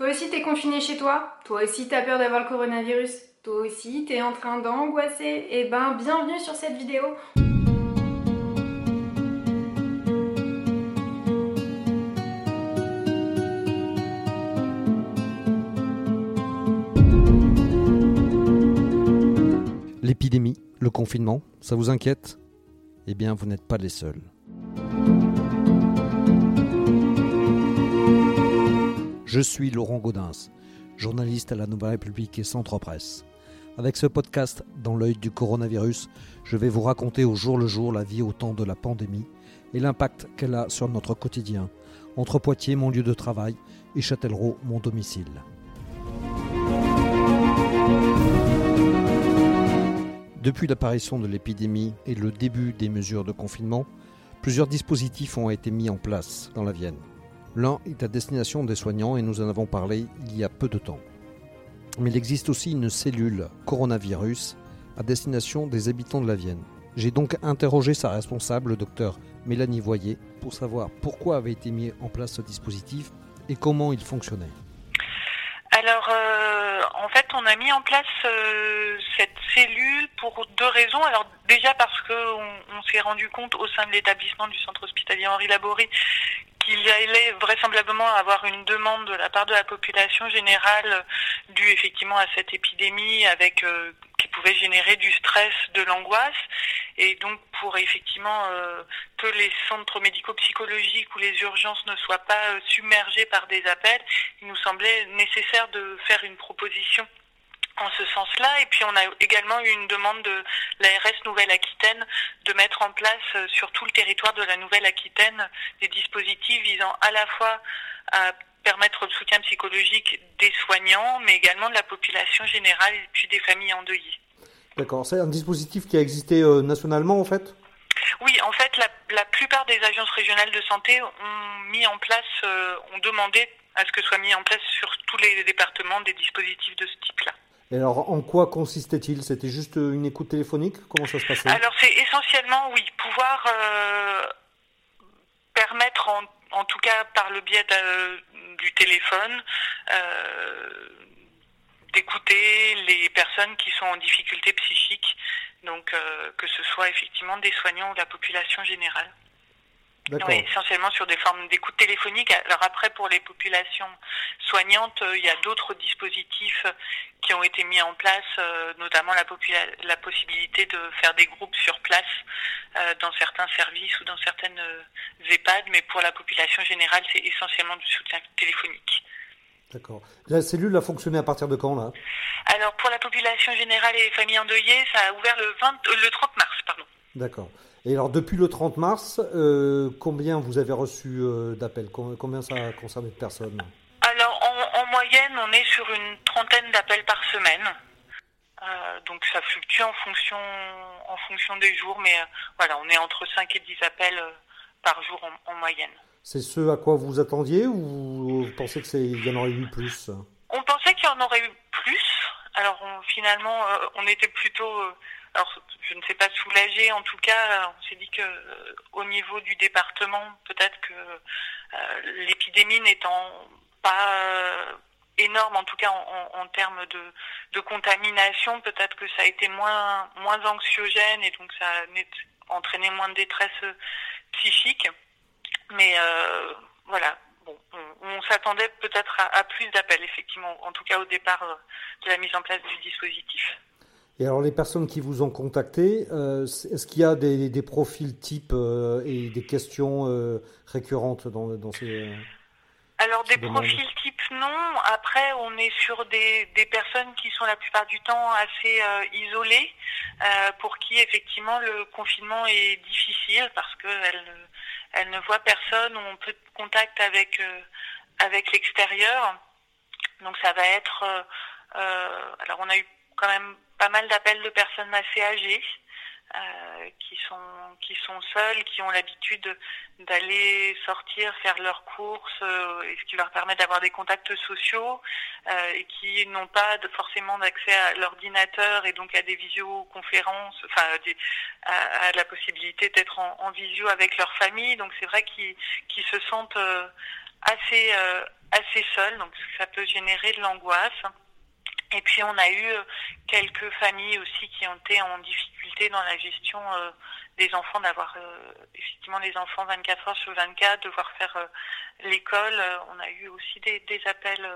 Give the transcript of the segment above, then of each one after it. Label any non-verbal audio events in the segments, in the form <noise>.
Toi aussi t'es confiné chez toi? Toi aussi t'as peur d'avoir le coronavirus? Toi aussi t'es en train d'angoisser? Eh ben bienvenue sur cette vidéo. L'épidémie, le confinement, ça vous inquiète? Eh bien vous n'êtes pas les seuls. Je suis Laurent Gaudens, journaliste à la Nouvelle République et Centre Presse. Avec ce podcast dans l'œil du coronavirus, je vais vous raconter au jour le jour la vie au temps de la pandémie et l'impact qu'elle a sur notre quotidien, entre Poitiers, mon lieu de travail, et Châtellerault, mon domicile. Depuis l'apparition de l'épidémie et le début des mesures de confinement, plusieurs dispositifs ont été mis en place dans la Vienne. L'un est à destination des soignants et nous en avons parlé il y a peu de temps. Mais il existe aussi une cellule coronavirus à destination des habitants de la Vienne. J'ai donc interrogé sa responsable, le docteur Mélanie Voyer, pour savoir pourquoi avait été mis en place ce dispositif et comment il fonctionnait. Alors, euh, en fait, on a mis en place euh, cette cellule pour deux raisons. Alors, déjà parce qu'on on, s'est rendu compte au sein de l'établissement du centre hospitalier Henri Laborie qu'il allait vraisemblablement avoir une demande de la part de la population générale due effectivement à cette épidémie euh, qui pouvait générer du stress, de l'angoisse. Et donc pour effectivement euh, que les centres médico-psychologiques ou les urgences ne soient pas euh, submergés par des appels, il nous semblait nécessaire de faire une proposition en ce sens-là. Et puis on a également eu une demande de l'ARS Nouvelle-Aquitaine de mettre en place euh, sur tout le territoire de la Nouvelle-Aquitaine des dispositifs visant à la fois à permettre le soutien psychologique des soignants, mais également de la population générale et puis des familles endeuillées. D'accord, c'est un dispositif qui a existé euh, nationalement en fait? Oui, en fait, la, plupart des agences régionales de santé ont mis en place, euh, ont demandé à ce que soit mis en place sur tous les départements des dispositifs de ce type-là. Et alors, en quoi consistait-il? C'était juste une écoute téléphonique? Comment ça se passait? Alors, c'est essentiellement, oui, pouvoir euh, permettre, en, tout cas par le biais du téléphone, euh, d'écouter les personnes qui sont en difficulté psychique, donc euh, que ce soit effectivement des soignants ou la population générale. Oui, essentiellement sur des formes d'écoute téléphonique. Alors après, pour les populations soignantes, euh, il y a d'autres dispositifs qui ont été mis en place, euh, notamment la, la, possibilité de faire des groupes sur place euh, dans certains services ou dans certaines EHPAD, mais pour la population générale, c'est essentiellement du soutien téléphonique. D'accord. La cellule a fonctionné à partir de quand là? Alors pour la population générale et les familles endeuillées, ça a ouvert le, 20, le 30 mars, pardon. D'accord. Et alors, depuis le 30 mars, euh, combien vous avez reçu euh, d'appels? Combien ça a concerné de personnes? Alors, en, moyenne, on est sur une trentaine d'appels par semaine. Euh, donc, ça fluctue en fonction, en fonction des jours, mais voilà, on est entre 5 et 10 appels par jour en, moyenne. C'est ce à quoi vous attendiez ou vous pensez qu'il y en aurait eu plus? On pensait qu'il y en aurait eu plus. Alors, finalement, on était plutôt alors, je ne sais pas soulager. En tout cas, on s'est dit que euh, au niveau du département, peut-être que euh, l'épidémie n'étant pas euh, énorme, en tout cas en, termes de, contamination, peut-être que ça a été moins moins anxiogène et donc ça a entraîné moins de détresse psychique. Mais voilà, bon, on, s'attendait peut-être à, plus d'appels, effectivement, en tout cas au départ de la mise en place du dispositif. Et alors les personnes qui vous ont contacté, euh, est-ce qu'il y a des, profils types euh, et des questions euh, récurrentes dans, dans ces... Alors des profils types non. Après on est sur des, des, personnes qui sont la plupart du temps assez isolées, pour qui effectivement le confinement est difficile parce qu'elles elles ne voient personne ou on peut contact avec avec l'extérieur. Donc ça va être alors on a eu quand même pas mal d'appels de personnes assez âgées euh, qui sont qui sont seules, qui ont l'habitude d'aller sortir, faire leurs courses, euh, ce qui leur permet d'avoir des contacts sociaux, euh, et qui n'ont pas forcément d'accès à l'ordinateur et donc à des visioconférences, enfin à, la possibilité d'être en, visio avec leur famille. Donc c'est vrai qu'ils se sentent assez assez seuls, donc ça peut générer de l'angoisse. Et puis on a eu quelques familles aussi qui ont été en difficulté dans la gestion des enfants, d'avoir effectivement des enfants 24 heures sur 24, devoir faire l'école. on a eu aussi des, appels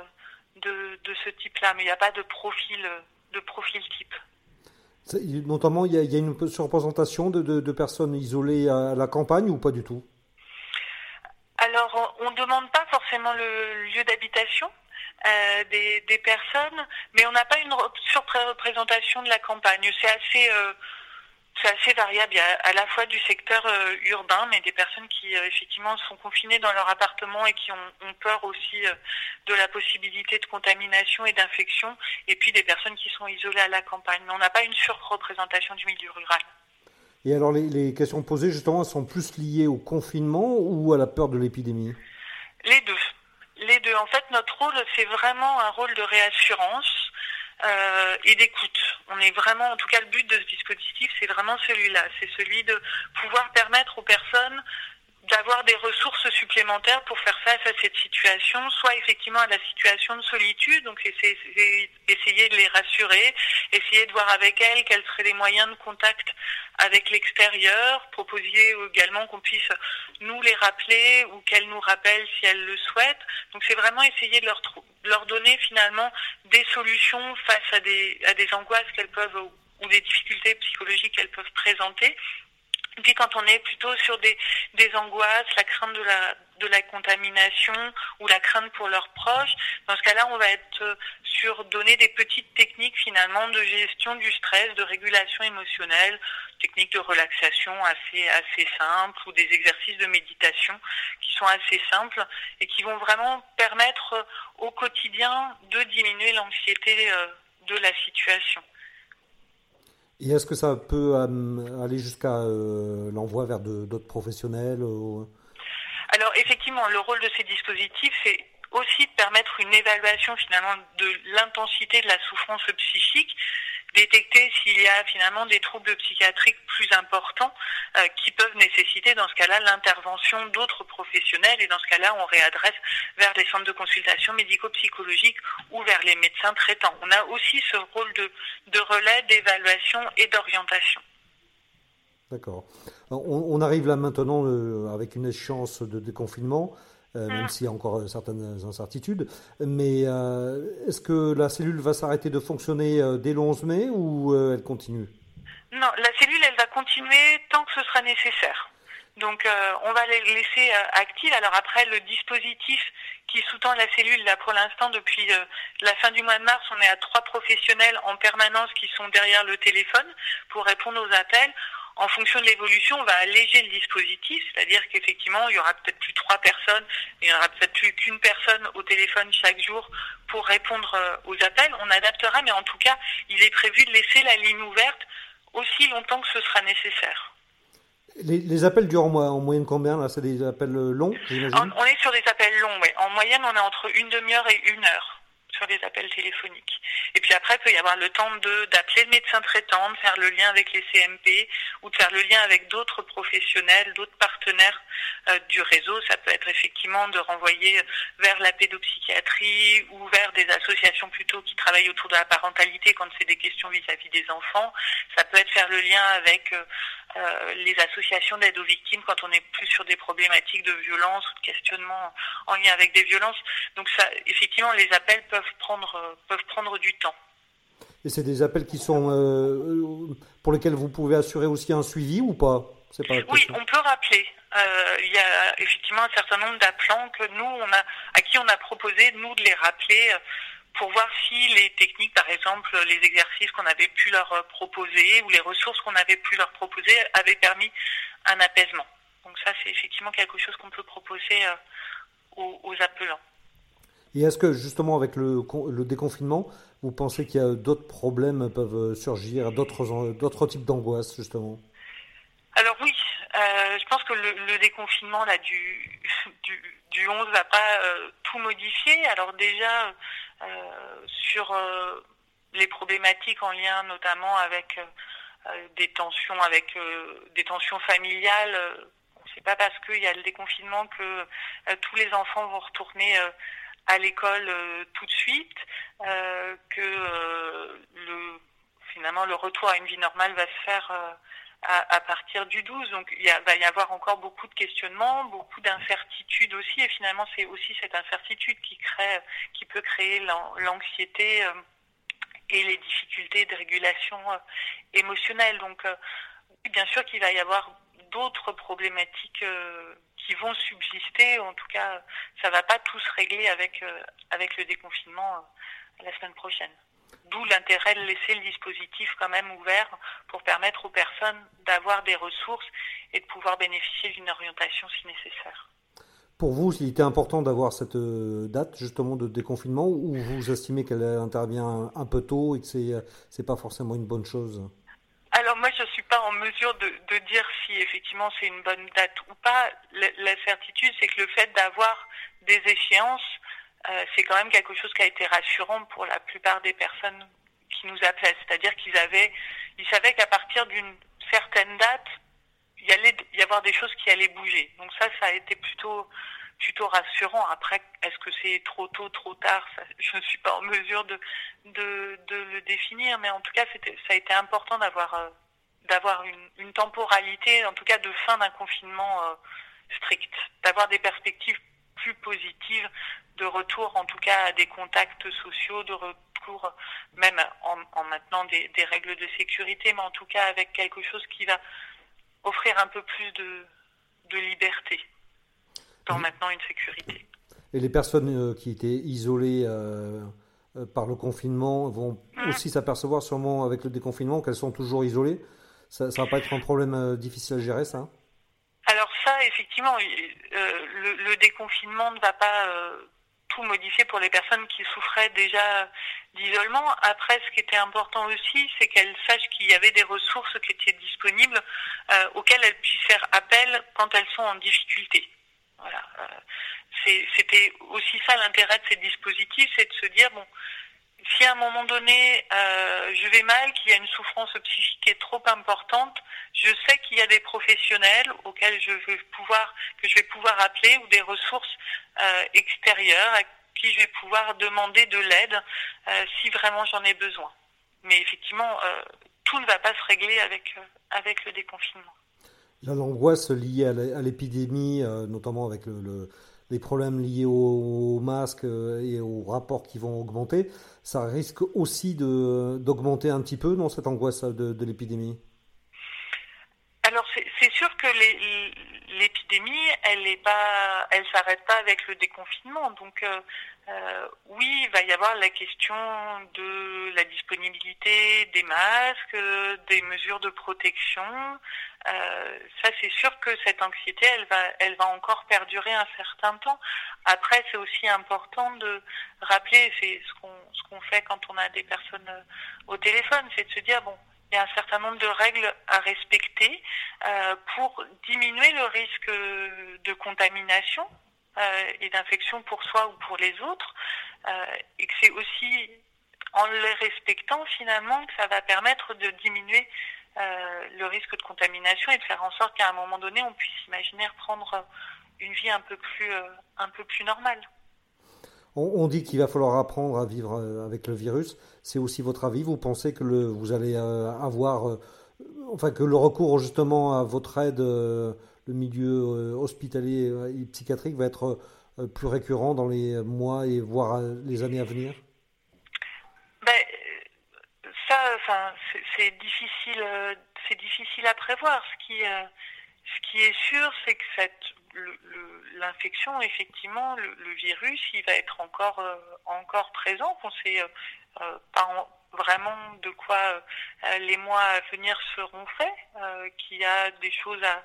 de, de ce type-là, mais il n'y a pas de profil, de profil type. Notamment, il y, a, il y a une surreprésentation de, de, de, personnes isolées à la campagne ou pas du tout? Alors, on ne demande pas forcément le lieu d'habitation euh, des, des, personnes, mais on n'a pas une surreprésentation de la campagne. C'est assez, euh, c'est assez variable. Il y a à la fois du secteur euh, urbain, mais des personnes qui effectivement sont confinées dans leur appartement et qui ont, ont peur aussi de la possibilité de contamination et d'infection, et puis des personnes qui sont isolées à la campagne. Mais on n'a pas une surreprésentation du milieu rural. Et alors les, les, questions posées justement sont plus liées au confinement ou à la peur de l'épidémie? Les deux. Les deux. En fait, notre c'est vraiment un rôle de réassurance euh, et d'écoute. On est vraiment, en tout cas, le but de ce dispositif, c'est vraiment celui-là. C'est celui de pouvoir permettre aux personnes d'avoir des ressources supplémentaires pour faire face à cette situation, soit effectivement à la situation de solitude, donc essayer, de les rassurer, essayer de voir avec elles quels seraient les moyens de contact avec l'extérieur, proposer également qu'on puisse nous les rappeler ou qu'elles nous rappellent si elles le souhaitent. Donc c'est vraiment essayer de leur, donner finalement des solutions face à des angoisses qu'elles peuvent ou des difficultés psychologiques qu'elles peuvent présenter puis quand on est plutôt sur des, des angoisses, la crainte de la, de la contamination ou la crainte pour leurs proches, dans ce cas-là, on va être euh, sur donner des petites techniques finalement de gestion du stress, de régulation émotionnelle, techniques de relaxation assez, assez simples ou des exercices de méditation qui sont assez simples et qui vont vraiment permettre euh, au quotidien de diminuer l'anxiété euh, de la situation. Et est-ce que ça peut euh, aller jusqu'à euh, l'envoi vers d'autres professionnels euh, Alors effectivement, le rôle de ces dispositifs, c'est aussi de permettre une évaluation finalement de l'intensité de la souffrance psychique détecter s'il y a finalement des troubles psychiatriques plus importants euh, qui peuvent nécessiter dans ce cas-là l'intervention d'autres professionnels et dans ce cas-là on réadresse vers les centres de consultation médico-psychologique ou vers les médecins traitants. On a aussi ce rôle de, de relais, d'évaluation et d'orientation. D'accord. On, arrive là maintenant euh, avec une échéance de déconfinement. Euh, même mm. s'il y a encore euh, certaines incertitudes. Mais euh, est-ce que la cellule va s'arrêter de fonctionner dès le 11 mai ou elle continue? Non, la cellule, elle va continuer tant que ce sera nécessaire. Donc on va les laisser actives. Alors après, le dispositif qui sous-tend la cellule, là pour l'instant, depuis la fin du mois de mars, on est à trois professionnels en permanence qui sont derrière le téléphone pour répondre aux appels en fonction de l'évolution, on va alléger le dispositif, c'est-à-dire qu'effectivement, il y aura peut-être plus trois personnes, il y aura peut-être plus qu'une personne au téléphone chaque jour pour répondre euh, aux appels. On adaptera, mais en tout cas, il est prévu de laisser la ligne ouverte aussi longtemps que ce sera nécessaire. Les, appels durent en, moyenne combien là? C'est des appels longs, j'imagine? On est sur des appels longs, oui. En moyenne, on est entre une demi-heure et une heure sur des appels téléphoniques. Et puis après, il peut y avoir le temps d'appeler le médecin traitant, de faire le lien avec les CMP ou de faire le lien avec d'autres professionnels, d'autres partenaires euh, du réseau. Ça peut être effectivement de renvoyer vers la pédopsychiatrie ou vers des associations plutôt qui travaillent autour de la parentalité quand c'est des questions vis-à-vis des enfants. Ça peut être faire le lien avec euh, euh, les associations d'aide aux victimes quand on est plus sur des problématiques de violence ou de questionnement en lien avec des violences. Donc ça, effectivement, les appels peuvent prendre, euh, peuvent prendre du temps. Et c'est des appels qui sont euh, pour lesquels vous pouvez assurer aussi un suivi ou pas, pas Oui, on peut rappeler. il y a effectivement un certain nombre d'appelants que nous, on a, à qui on a proposé nous de les rappeler pour voir si les techniques, par exemple les exercices qu'on avait pu leur euh, proposer ou les ressources qu'on avait pu leur proposer avaient permis un apaisement. Donc ça, c'est effectivement quelque chose qu'on peut proposer euh, aux, appelants. Et est-ce que justement avec le, le déconfinement, vous pensez qu'il y a d'autres problèmes peuvent surgir, d'autres, d'autres types d'angoisse justement Alors oui, euh, je pense que le, déconfinement là du, du, du 11 va pas euh, tout modifier. Alors déjà euh, sur euh, les problématiques en lien notamment avec des tensions avec des tensions familiales. c'est pas parce qu'il y a le déconfinement que tous les enfants vont retourner à l'école tout de suite, que le, finalement le retour à une vie normale va se faire à, partir du 12. Donc il va y avoir encore beaucoup de questionnements, beaucoup d'incertitudes aussi, et finalement c'est aussi cette incertitude qui crée, qui peut créer l'anxiété euh, et les difficultés de régulation euh, émotionnelle. Donc euh, bien sûr qu'il va y avoir d'autres problématiques qui vont subsister. En tout cas, ça va pas tout se régler avec avec le déconfinement la semaine prochaine. D'où l'intérêt de laisser le dispositif quand même ouvert pour permettre aux personnes d'avoir des ressources et de pouvoir bénéficier d'une orientation si nécessaire. Pour vous, il était important d'avoir cette euh, date justement de déconfinement ou vous estimez qu'elle intervient un peu tôt et que c'est n'est pas forcément une bonne chose? Alors moi, je ne suis pas en mesure de, dire si effectivement c'est une bonne date ou pas. la certitude, c'est que le fait d'avoir des échéances euh, c'est quand même quelque chose qui a été rassurant pour la plupart des personnes qui nous appelaient. C'est-à-dire qu'ils avaient, ils savaient qu'à partir d'une certaine date, il y allait y avoir des choses qui allaient bouger. Donc ça, ça a été plutôt plutôt rassurant. Après, est-ce que c'est trop tôt, trop tard? <laughs> Je ne suis pas en mesure de, de, le définir, mais en tout cas, ça a été important d'avoir euh, d'avoir une, une, temporalité, en tout cas de fin d'un confinement euh, strict, d'avoir des perspectives plus positives de retour en tout cas à des contacts sociaux, de retour même en, maintenant des, règles de sécurité, mais en tout cas avec quelque chose qui va offrir un peu plus de, liberté dans maintenant une sécurité. Et les personnes euh, qui étaient isolées euh, euh, par le confinement vont mmh. aussi s'apercevoir sûrement avec le déconfinement qu'elles sont toujours isolées. Ça ne va pas être un problème difficile à gérer, ça Effectivement, le, déconfinement ne va pas modifié pour les personnes qui souffraient déjà d'isolement. Après, ce qui était important aussi, c'est qu'elles sachent qu'il y avait des ressources qui étaient disponibles euh, auxquelles elles puissent faire appel quand elles sont en difficulté. Voilà. Euh, c'était aussi ça l'intérêt de ces dispositifs, c'est de se dire bon, si à un moment donné euh, je vais mal, qu'il y a une souffrance psychique qui est trop importante, je sais qu'il y a des professionnels auxquels je vais pouvoir que je vais pouvoir appeler ou des ressources euh, extérieures à qui je vais pouvoir demander de l'aide euh, si vraiment j'en ai besoin. Mais effectivement, tout ne va pas se régler avec avec le déconfinement. L'angoisse liée à l'épidémie, notamment avec le les problèmes liés aux, masques et aux rapports qui vont augmenter, ça risque aussi d'augmenter un petit peu dans cette angoisse de, l'épidémie? Alors c'est sûr que l'épidémie, elle ne s'arrête pas avec le déconfinement. Donc euh, euh, oui, il va y avoir la question de la disponibilité des masques, des mesures de protection. Euh, ça, c'est sûr que cette anxiété, elle va, encore perdurer un certain temps. Après, c'est aussi important de rappeler, c'est ce qu'on fait quand on a des personnes au téléphone, c'est de se dire bon, il y a un certain nombre de règles à respecter euh, pour diminuer le risque de contamination euh, et d'infection pour soi ou pour les autres, euh, et que c'est aussi en les respectant finalement que ça va permettre de diminuer le risque de contamination et de faire en sorte qu'à un moment donné on puisse imaginer reprendre une vie un peu plus normale. On, dit qu'il va falloir apprendre à vivre avec le virus. C'est aussi votre avis Vous pensez que le, vous allez avoir, enfin que le recours justement à votre aide le milieu euh, hospitalier et psychiatrique va être euh, plus récurrent dans les mois et voire euh, les années à venir? Ben, Ça, c'est difficile, c'est difficile à prévoir. Ce qui est sûr, c'est que cette l'infection, effectivement, le, virus, il va être encore encore présent. On sait pas vraiment de quoi les mois à venir seront faits, qu'il y a des choses à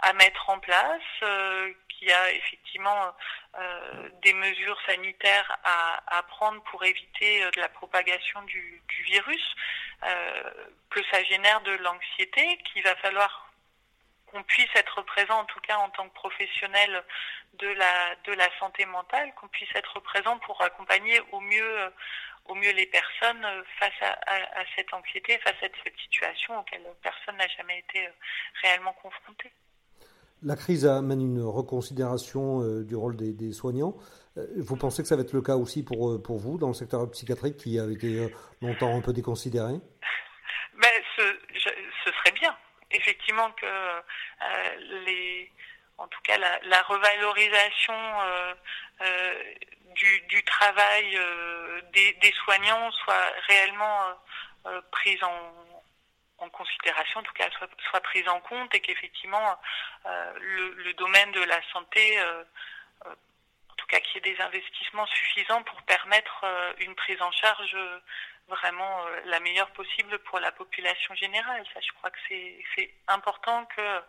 à mettre en place, euh, qu'il y a effectivement euh, des mesures sanitaires à, prendre pour éviter euh, de la propagation du, virus, euh, que ça génère de l'anxiété, qu'il va falloir qu'on puisse être présent, en tout cas en tant que professionnel de la de la santé mentale, qu'on puisse être présent pour accompagner au mieux au mieux les personnes face à, cette anxiété, face à cette situation auquel personne n'a jamais été réellement confrontée. La crise amène une reconsidération du rôle des, soignants. Vous pensez que ça va être le cas aussi pour, pour vous dans le secteur psychiatrique qui a été longtemps un peu déconsidéré ben, ce, ce, serait bien, que les, en tout cas la, revalorisation du, travail des, soignants soit réellement prise en, considération, en tout cas soit, prise en compte et qu'effectivement euh, le, domaine de la santé, euh, euh, en tout cas qu'il y ait des investissements suffisants pour permettre une prise en charge vraiment la meilleure possible pour la population générale. Ça, je crois que c'est important que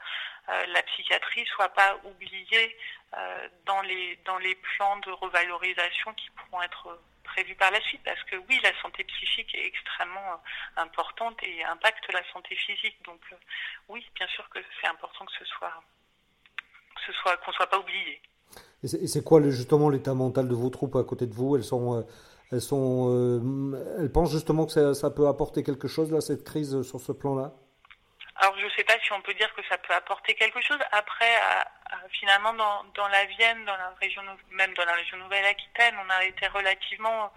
la psychiatrie soit pas oubliée dans les dans les plans de revalorisation qui pourront être prévu par la suite, parce que oui, la santé psychique est extrêmement euh, importante et impacte la santé physique. Donc euh, oui, bien sûr que c'est important que ce soit, ce soit, qu'on soit pas oublié. Et c'est quoi justement l'état mental de vos troupes à côté de vous? Elles sont, euh, elles sont, elles pensent justement que ça, peut apporter quelque chose là, cette crise sur ce plan-là? Alors je ne sais pas si on peut dire que ça peut apporter quelque chose. Après, finalement, dans, la Vienne, dans la région, même dans la région Nouvelle-Aquitaine, on a été relativement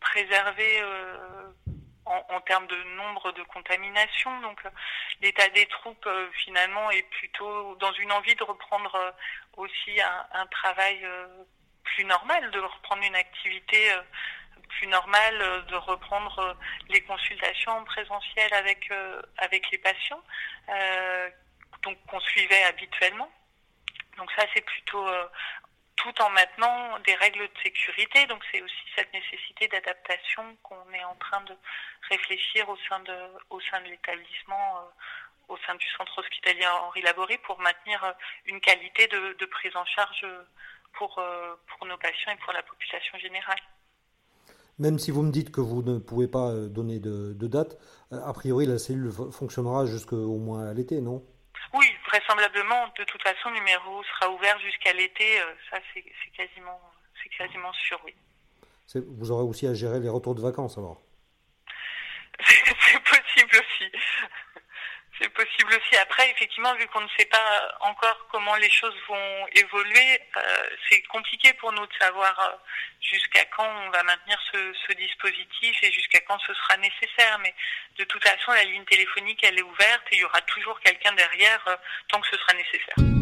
préservé euh, en, termes de nombre de contaminations. Donc l'état des troupes, euh, finalement, est plutôt dans une envie de reprendre euh, aussi un travail plus normal, de reprendre une activité plus normal euh, de reprendre euh, les consultations en présentiel avec euh, avec les patients, donc qu'on suivait habituellement. Donc ça c'est plutôt tout en maintenant des règles de sécurité. Donc c'est aussi cette nécessité d'adaptation qu'on est en train de réfléchir au sein de au sein de l'établissement au sein du centre hospitalier Henri Laborie pour maintenir une qualité de, prise en charge pour, pour nos patients et pour la population générale. Même si vous me dites que vous ne pouvez pas euh, donner de, date, euh, a priori la cellule fonctionnera jusqu'au moins à l'été, non? Oui, vraisemblablement. De toute façon, le numéro sera ouvert jusqu'à l'été. Euh, ça, c'est quasiment, quasiment sûr, oui. Vous aurez aussi à gérer les retours de vacances alors? <laughs> C'est possible aussi. C'est possible aussi. Après, effectivement, vu qu'on ne sait pas encore comment les choses vont évoluer, euh, c'est compliqué pour nous de savoir euh, jusqu'à quand on va maintenir ce, dispositif et jusqu'à quand ce sera nécessaire. Mais de toute façon, la ligne téléphonique, elle est ouverte et il y aura toujours quelqu'un derrière euh, tant que ce sera nécessaire.